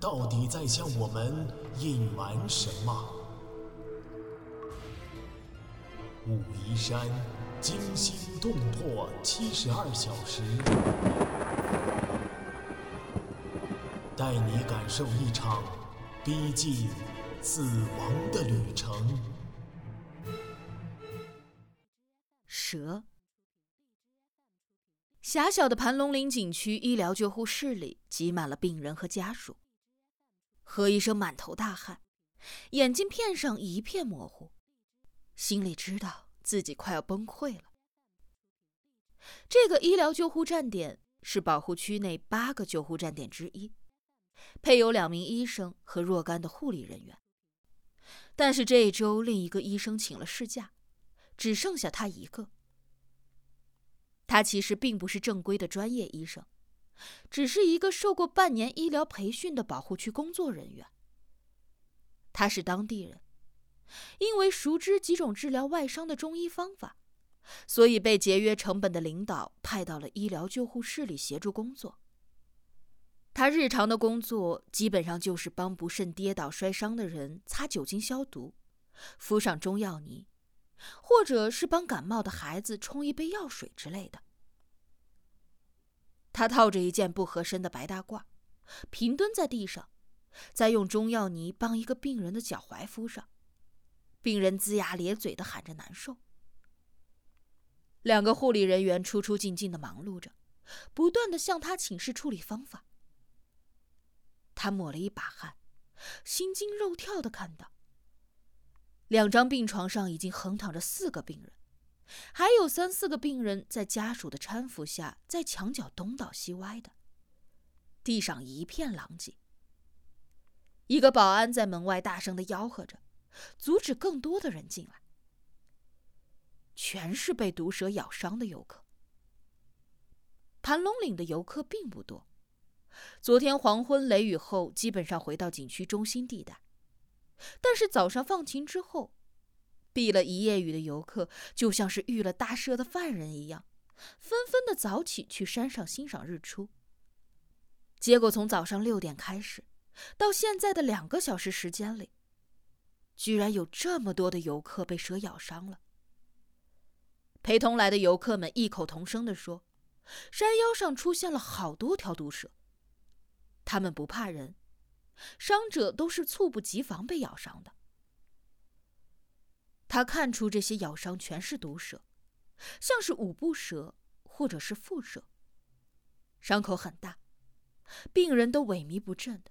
到底在向我们隐瞒什么？武夷山惊心动魄七十二小时，带你感受一场逼近死亡的旅程。蛇。狭小的盘龙岭景区医疗救护室里挤满了病人和家属。何医生满头大汗，眼镜片上一片模糊，心里知道自己快要崩溃了。这个医疗救护站点是保护区内八个救护站点之一，配有两名医生和若干的护理人员。但是这一周，另一个医生请了事假，只剩下他一个。他其实并不是正规的专业医生，只是一个受过半年医疗培训的保护区工作人员。他是当地人，因为熟知几种治疗外伤的中医方法，所以被节约成本的领导派到了医疗救护室里协助工作。他日常的工作基本上就是帮不慎跌倒摔伤的人擦酒精消毒，敷上中药泥。或者是帮感冒的孩子冲一杯药水之类的。他套着一件不合身的白大褂，平蹲在地上，再用中药泥帮一个病人的脚踝敷上。病人龇牙咧嘴的喊着难受。两个护理人员出出进进的忙碌着，不断的向他请示处理方法。他抹了一把汗，心惊肉跳的看到。两张病床上已经横躺着四个病人，还有三四个病人在家属的搀扶下，在墙角东倒西歪的。地上一片狼藉。一个保安在门外大声的吆喝着，阻止更多的人进来。全是被毒蛇咬伤的游客。盘龙岭的游客并不多，昨天黄昏雷雨后，基本上回到景区中心地带。但是早上放晴之后，避了一夜雨的游客就像是遇了大赦的犯人一样，纷纷的早起去山上欣赏日出。结果从早上六点开始，到现在的两个小时时间里，居然有这么多的游客被蛇咬伤了。陪同来的游客们异口同声的说：“山腰上出现了好多条毒蛇，他们不怕人。”伤者都是猝不及防被咬伤的。他看出这些咬伤全是毒蛇，像是五步蛇或者是蝮蛇。伤口很大，病人都萎靡不振的，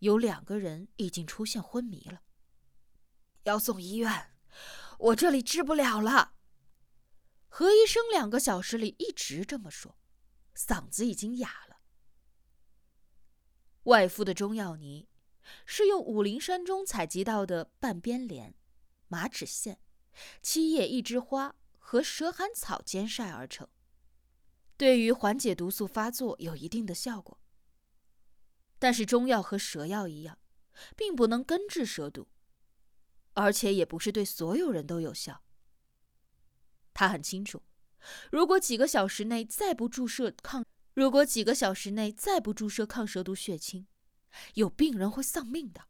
有两个人已经出现昏迷了，要送医院，我这里治不了了。何医生两个小时里一直这么说，嗓子已经哑了。外敷的中药泥是用武陵山中采集到的半边莲、马齿苋、七叶一枝花和蛇寒草煎晒而成，对于缓解毒素发作有一定的效果。但是中药和蛇药一样，并不能根治蛇毒，而且也不是对所有人都有效。他很清楚，如果几个小时内再不注射抗。如果几个小时内再不注射抗蛇毒血清，有病人会丧命的。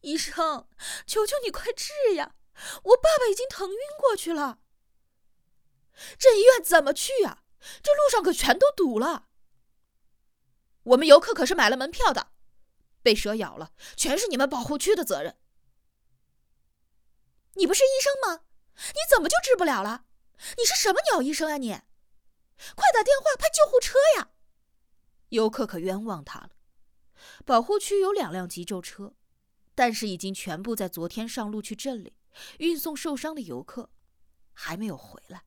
医生，求求你快治呀！我爸爸已经疼晕过去了。这医院怎么去啊？这路上可全都堵了。我们游客可是买了门票的，被蛇咬了，全是你们保护区的责任。你不是医生吗？你怎么就治不了了？你是什么鸟医生啊你？快打电话派救护车呀！游客可冤枉他了。保护区有两辆急救车，但是已经全部在昨天上路去镇里运送受伤的游客，还没有回来。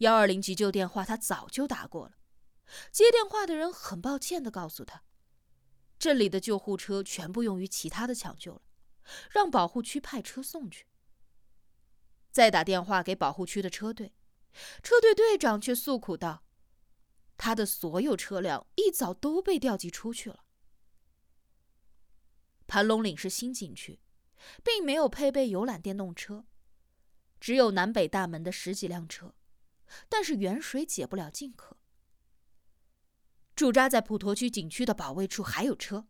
幺二零急救电话他早就打过了，接电话的人很抱歉的告诉他，这里的救护车全部用于其他的抢救了，让保护区派车送去。再打电话给保护区的车队，车队队长却诉苦道：“他的所有车辆一早都被调集出去了。”盘龙岭是新景区，并没有配备游览电动车，只有南北大门的十几辆车，但是远水解不了近渴。驻扎在普陀区景区的保卫处还有车。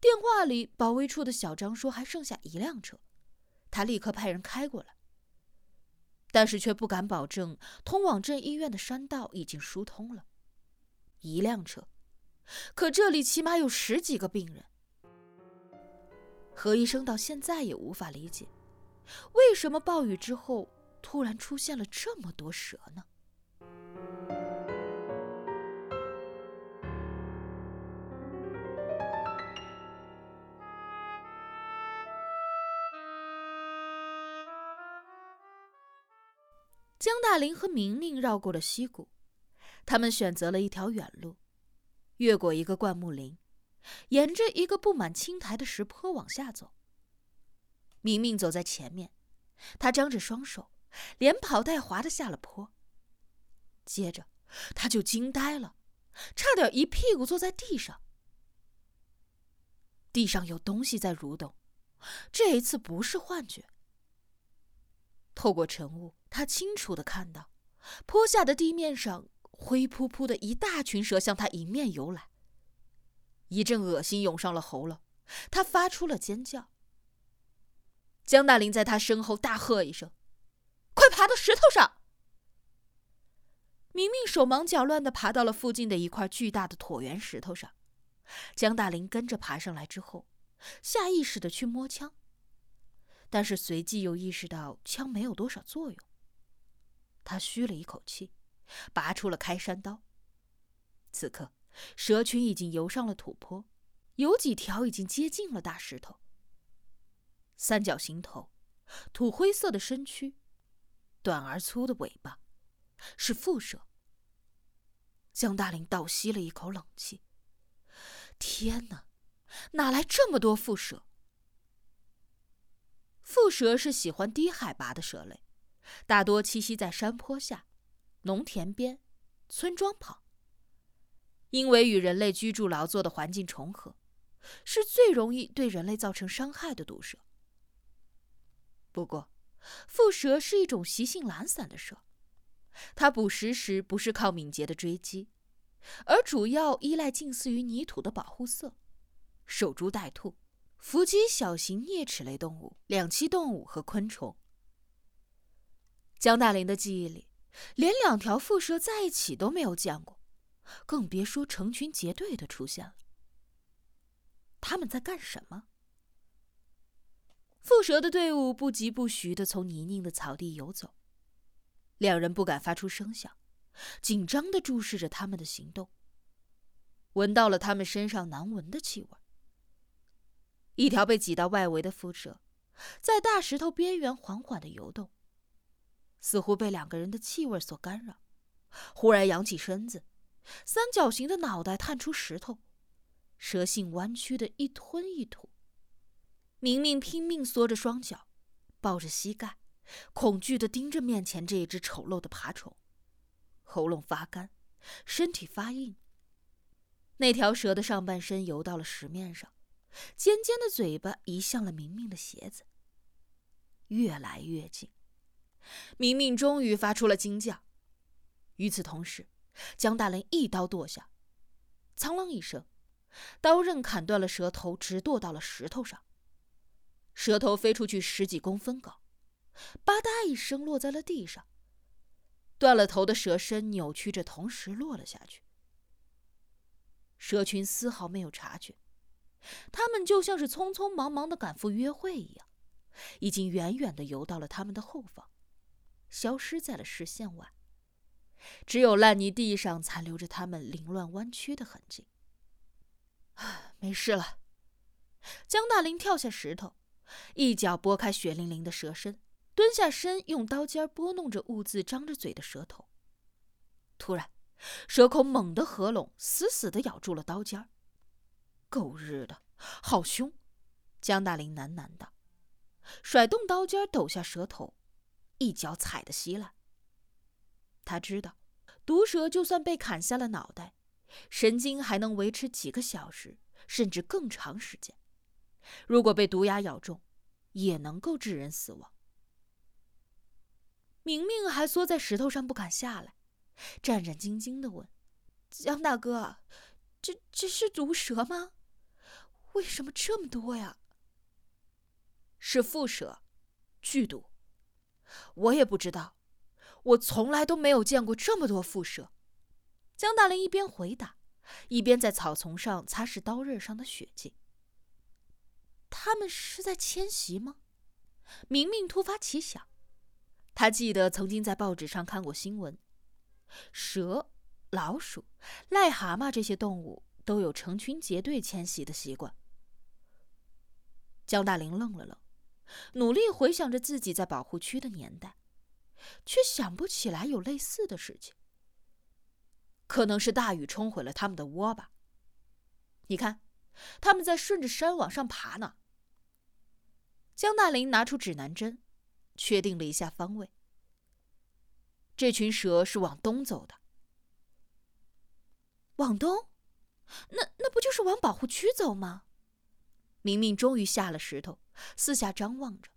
电话里，保卫处的小张说还剩下一辆车，他立刻派人开过来。但是却不敢保证通往镇医院的山道已经疏通了。一辆车，可这里起码有十几个病人。何医生到现在也无法理解，为什么暴雨之后突然出现了这么多蛇呢？江大林和明明绕过了溪谷，他们选择了一条远路，越过一个灌木林，沿着一个布满青苔的石坡往下走。明明走在前面，他张着双手，连跑带滑的下了坡。接着，他就惊呆了，差点一屁股坐在地上。地上有东西在蠕动，这一次不是幻觉。透过晨雾，他清楚的看到，坡下的地面上灰扑扑的一大群蛇向他迎面游来。一阵恶心涌上了喉咙，他发出了尖叫。江大林在他身后大喝一声：“快爬到石头上！”明明手忙脚乱的爬到了附近的一块巨大的椭圆石头上，江大林跟着爬上来之后，下意识的去摸枪。但是随即又意识到枪没有多少作用。他吁了一口气，拔出了开山刀。此刻，蛇群已经游上了土坡，有几条已经接近了大石头。三角形头，土灰色的身躯，短而粗的尾巴，是蝮蛇。江大林倒吸了一口冷气。天哪，哪来这么多蝮蛇？蝮蛇是喜欢低海拔的蛇类，大多栖息在山坡下、农田边、村庄旁。因为与人类居住劳作的环境重合，是最容易对人类造成伤害的毒蛇。不过，蝮蛇是一种习性懒散的蛇，它捕食时不是靠敏捷的追击，而主要依赖近似于泥土的保护色，守株待兔。伏击小型啮齿类动物、两栖动物和昆虫。江大林的记忆里，连两条蝮蛇在一起都没有见过，更别说成群结队的出现了。他们在干什么？蝮蛇的队伍不疾不徐的从泥泞的草地游走，两人不敢发出声响，紧张的注视着他们的行动。闻到了他们身上难闻的气味。一条被挤到外围的蝮蛇，在大石头边缘缓缓的游动，似乎被两个人的气味所干扰。忽然扬起身子，三角形的脑袋探出石头，蛇性弯曲的一吞一吐。明明拼命缩着双脚，抱着膝盖，恐惧的盯着面前这一只丑陋的爬虫，喉咙发干，身体发硬。那条蛇的上半身游到了石面上。尖尖的嘴巴移向了明明的鞋子，越来越近。明明终于发出了惊叫。与此同时，江大林一刀剁下，苍啷一声，刀刃砍断了蛇头，直剁到了石头上。蛇头飞出去十几公分高，吧嗒一声落在了地上。断了头的蛇身扭曲着，同时落了下去。蛇群丝毫没有察觉。他们就像是匆匆忙忙的赶赴约会一样，已经远远的游到了他们的后方，消失在了视线外。只有烂泥地上残留着他们凌乱弯曲的痕迹。没事了。江大林跳下石头，一脚拨开血淋淋的蛇身，蹲下身，用刀尖拨弄着兀自张着嘴的蛇头。突然，蛇口猛地合拢，死死地咬住了刀尖。狗日的，好凶！江大林喃喃道，甩动刀尖，抖下蛇头，一脚踩得稀烂。他知道，毒蛇就算被砍下了脑袋，神经还能维持几个小时，甚至更长时间。如果被毒牙咬中，也能够致人死亡。明明还缩在石头上不敢下来，战战兢兢地问：“江大哥，这这是毒蛇吗？为什么这么多呀？”“是蝮蛇，剧毒。我也不知道，我从来都没有见过这么多蝮蛇。”江大林一边回答，一边在草丛上擦拭刀刃上的血迹。他们是在迁徙吗？明明突发奇想。他记得曾经在报纸上看过新闻，蛇、老鼠、癞蛤蟆这些动物都有成群结队迁徙的习惯。江大林愣了愣，努力回想着自己在保护区的年代，却想不起来有类似的事情。可能是大雨冲毁了他们的窝吧？你看，他们在顺着山往上爬呢。江大林拿出指南针。确定了一下方位，这群蛇是往东走的。往东，那那不就是往保护区走吗？明明终于下了石头，四下张望着。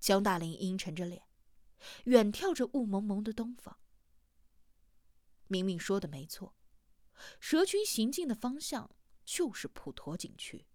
江大林阴沉着脸，远眺着雾蒙蒙的东方。明明说的没错，蛇群行进的方向就是普陀景区。